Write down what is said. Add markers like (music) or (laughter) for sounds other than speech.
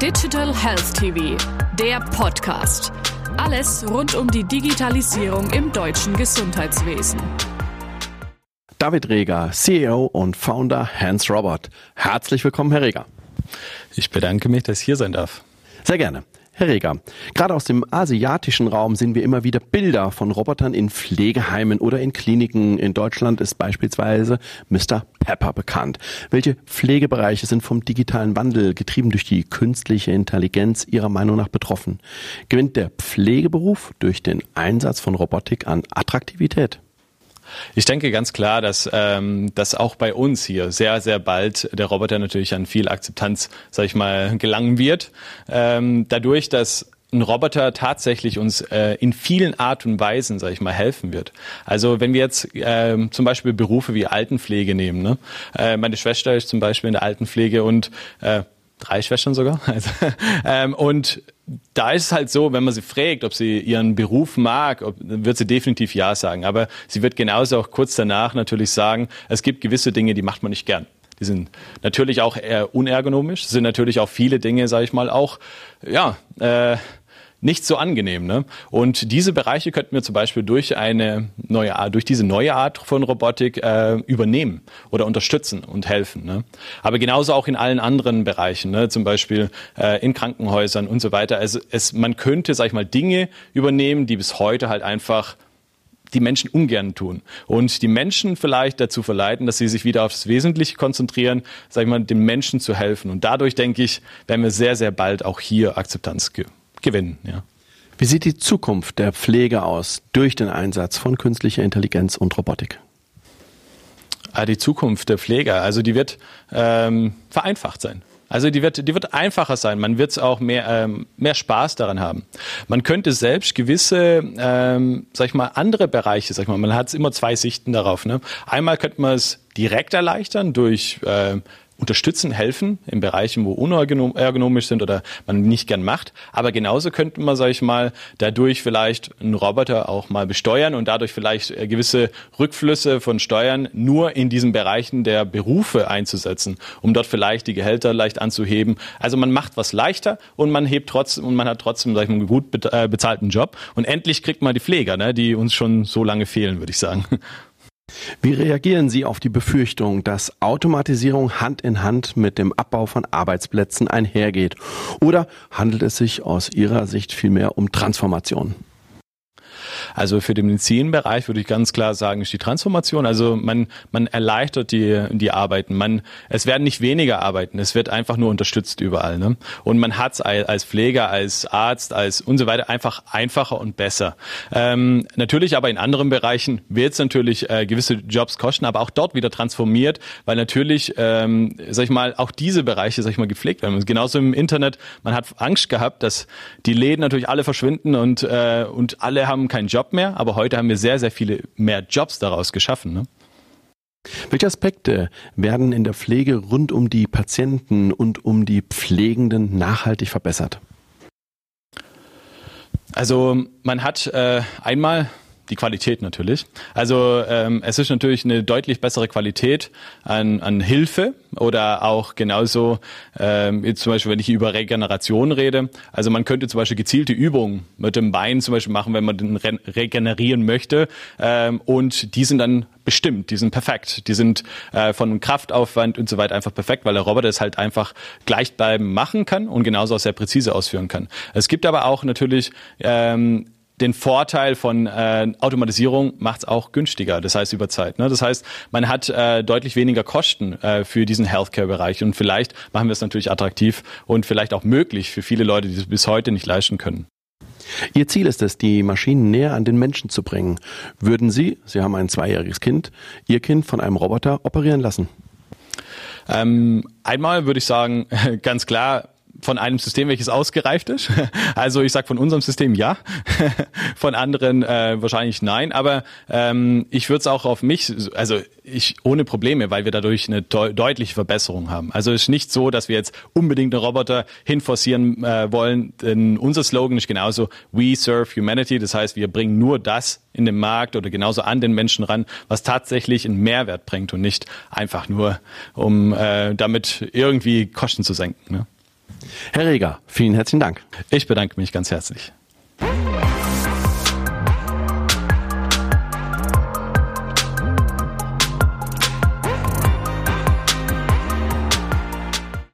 Digital Health TV, der Podcast. Alles rund um die Digitalisierung im deutschen Gesundheitswesen. David Reger, CEO und Founder Hans Robert. Herzlich willkommen, Herr Reger. Ich bedanke mich, dass ich hier sein darf. Sehr gerne. Herr Reger, gerade aus dem asiatischen Raum sehen wir immer wieder Bilder von Robotern in Pflegeheimen oder in Kliniken. In Deutschland ist beispielsweise Mr. Pepper bekannt. Welche Pflegebereiche sind vom digitalen Wandel getrieben durch die künstliche Intelligenz Ihrer Meinung nach betroffen? Gewinnt der Pflegeberuf durch den Einsatz von Robotik an Attraktivität? Ich denke ganz klar, dass, ähm, dass auch bei uns hier sehr, sehr bald der Roboter natürlich an viel Akzeptanz, sag ich mal, gelangen wird. Ähm, dadurch, dass ein Roboter tatsächlich uns äh, in vielen Art und Weisen, sag ich mal, helfen wird. Also wenn wir jetzt äh, zum Beispiel Berufe wie Altenpflege nehmen, ne? äh, meine Schwester ist zum Beispiel in der Altenpflege und äh, drei Schwestern sogar. (laughs) Also, ähm, und da ist es halt so, wenn man sie fragt, ob sie ihren Beruf mag, ob, wird sie definitiv ja sagen. Aber sie wird genauso auch kurz danach natürlich sagen, es gibt gewisse Dinge, die macht man nicht gern. Die sind natürlich auch eher unergonomisch, sind natürlich auch viele Dinge, sage ich mal, auch ja äh, nicht so angenehm. Ne? Und diese Bereiche könnten wir zum Beispiel durch eine neue Art, durch diese neue Art von Robotik äh, übernehmen oder unterstützen und helfen. Ne? Aber genauso auch in allen anderen Bereichen, ne? zum Beispiel äh, in Krankenhäusern und so weiter. Also es, man könnte, sag ich mal, Dinge übernehmen, die bis heute halt einfach die Menschen ungern tun und die Menschen vielleicht dazu verleiten, dass sie sich wieder aufs Wesentliche konzentrieren, sag ich mal, den Menschen zu helfen. Und dadurch denke ich, werden wir sehr, sehr bald auch hier Akzeptanz geben gewinnen. Ja. Wie sieht die Zukunft der Pflege aus durch den Einsatz von künstlicher Intelligenz und Robotik? Ah, die Zukunft der Pfleger, also die wird ähm, vereinfacht sein. Also die wird, die wird einfacher sein. Man wird auch mehr, ähm, mehr Spaß daran haben. Man könnte selbst gewisse, ähm, sag ich mal, andere Bereiche, sag ich mal, man hat immer zwei Sichten darauf. Ne? Einmal könnte man es direkt erleichtern durch äh, unterstützen, helfen in Bereichen, wo unergonomisch sind oder man nicht gern macht. Aber genauso könnte man, sage ich mal, dadurch vielleicht einen Roboter auch mal besteuern und dadurch vielleicht äh, gewisse Rückflüsse von Steuern nur in diesen Bereichen der Berufe einzusetzen, um dort vielleicht die Gehälter leicht anzuheben. Also man macht was leichter und man hebt trotzdem und man hat trotzdem, sag ich mal, einen gut äh, bezahlten Job. Und endlich kriegt man die Pfleger, ne, die uns schon so lange fehlen, würde ich sagen. (laughs) Wie reagieren Sie auf die Befürchtung, dass Automatisierung Hand in Hand mit dem Abbau von Arbeitsplätzen einhergeht? Oder handelt es sich aus Ihrer Sicht vielmehr um Transformation? Also für den Medizinbereich würde ich ganz klar sagen, ist die Transformation. Also man, man erleichtert die, die Arbeiten. Man, es werden nicht weniger Arbeiten, es wird einfach nur unterstützt überall. Ne? Und man hat es als Pfleger, als Arzt, als und so weiter einfach einfacher und besser. Ähm, natürlich aber in anderen Bereichen wird es natürlich äh, gewisse Jobs kosten, aber auch dort wieder transformiert, weil natürlich, ähm, sag ich mal, auch diese Bereiche, sag ich mal, gepflegt werden. Genauso im Internet, man hat Angst gehabt, dass die Läden natürlich alle verschwinden und, äh, und alle haben keinen Job mehr, aber heute haben wir sehr, sehr viele mehr Jobs daraus geschaffen. Ne? Welche Aspekte werden in der Pflege rund um die Patienten und um die Pflegenden nachhaltig verbessert? Also man hat äh, einmal die Qualität natürlich. Also ähm, es ist natürlich eine deutlich bessere Qualität an, an Hilfe oder auch genauso, ähm, jetzt zum Beispiel, wenn ich über Regeneration rede. Also man könnte zum Beispiel gezielte Übungen mit dem Bein zum Beispiel machen, wenn man den re regenerieren möchte. Ähm, und die sind dann bestimmt, die sind perfekt. Die sind äh, von Kraftaufwand und so weiter einfach perfekt, weil der Roboter es halt einfach gleichbleibend machen kann und genauso auch sehr präzise ausführen kann. Es gibt aber auch natürlich ähm, den Vorteil von äh, Automatisierung macht es auch günstiger, das heißt über Zeit. Ne? Das heißt, man hat äh, deutlich weniger Kosten äh, für diesen Healthcare-Bereich und vielleicht machen wir es natürlich attraktiv und vielleicht auch möglich für viele Leute, die es bis heute nicht leisten können. Ihr Ziel ist es, die Maschinen näher an den Menschen zu bringen. Würden Sie, Sie haben ein zweijähriges Kind, Ihr Kind von einem Roboter operieren lassen? Ähm, einmal würde ich sagen, (laughs) ganz klar, von einem System, welches ausgereift ist. (laughs) Also ich sage von unserem System ja, (laughs) von anderen äh, wahrscheinlich nein. Aber ähm, ich würde es auch auf mich, also ich ohne Probleme, weil wir dadurch eine de deutliche Verbesserung haben. Also es ist nicht so, dass wir jetzt unbedingt einen Roboter hinforcieren äh, wollen. Denn unser Slogan ist genauso We serve humanity. Das heißt, wir bringen nur das in den Markt oder genauso an den Menschen ran, was tatsächlich einen Mehrwert bringt und nicht einfach nur, um äh, damit irgendwie Kosten zu senken. Ne? Herr Reger, vielen herzlichen Dank. Ich bedanke mich ganz herzlich.